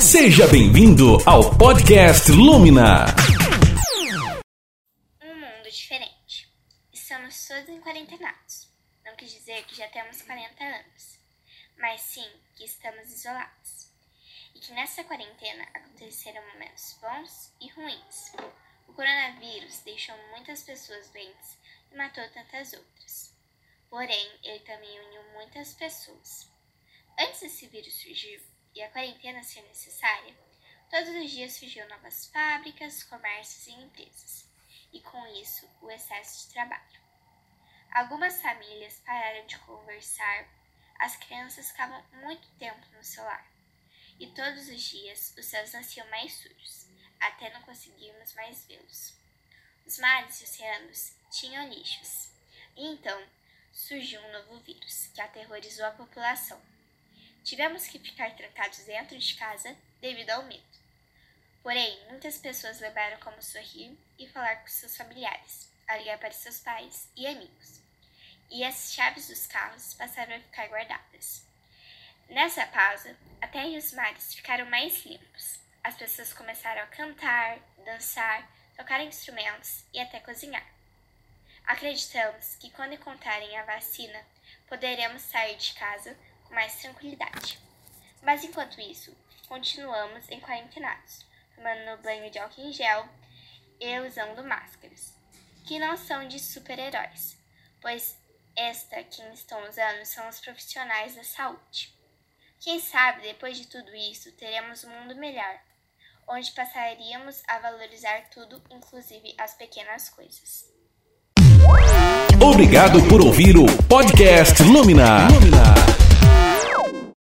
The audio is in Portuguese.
Seja bem-vindo ao podcast Lumina. Um mundo diferente. Estamos todos em quarentenados. Não quis dizer que já temos 40 anos, mas sim que estamos isolados. E que nessa quarentena aconteceram momentos bons e ruins. O coronavírus deixou muitas pessoas doentes e matou tantas outras. Porém, ele também uniu muitas pessoas. Antes desse vírus surgir e a quarentena ser necessária, todos os dias surgiam novas fábricas, comércios e empresas, e com isso o excesso de trabalho. Algumas famílias pararam de conversar, as crianças ficavam muito tempo no celular, e todos os dias os céus nasciam mais sujos, até não conseguirmos mais vê-los. Os mares e oceanos tinham lixos, e então surgiu um novo vírus que aterrorizou a população Tivemos que ficar trancados dentro de casa devido ao medo. Porém, muitas pessoas lembraram como sorrir e falar com seus familiares, ligar para seus pais e amigos. E as chaves dos carros passaram a ficar guardadas. Nessa pausa, a terra e os mares ficaram mais limpos. As pessoas começaram a cantar, dançar, tocar instrumentos e até cozinhar. Acreditamos que quando encontrarem a vacina, poderemos sair de casa com mais tranquilidade. Mas enquanto isso, continuamos em quarentenados, tomando banho de álcool em gel e usando máscaras, que não são de super-heróis, pois esta quem estão usando são os profissionais da saúde. Quem sabe, depois de tudo isso, teremos um mundo melhor, onde passaríamos a valorizar tudo, inclusive as pequenas coisas. Obrigado por ouvir o podcast Lumina. Lumina.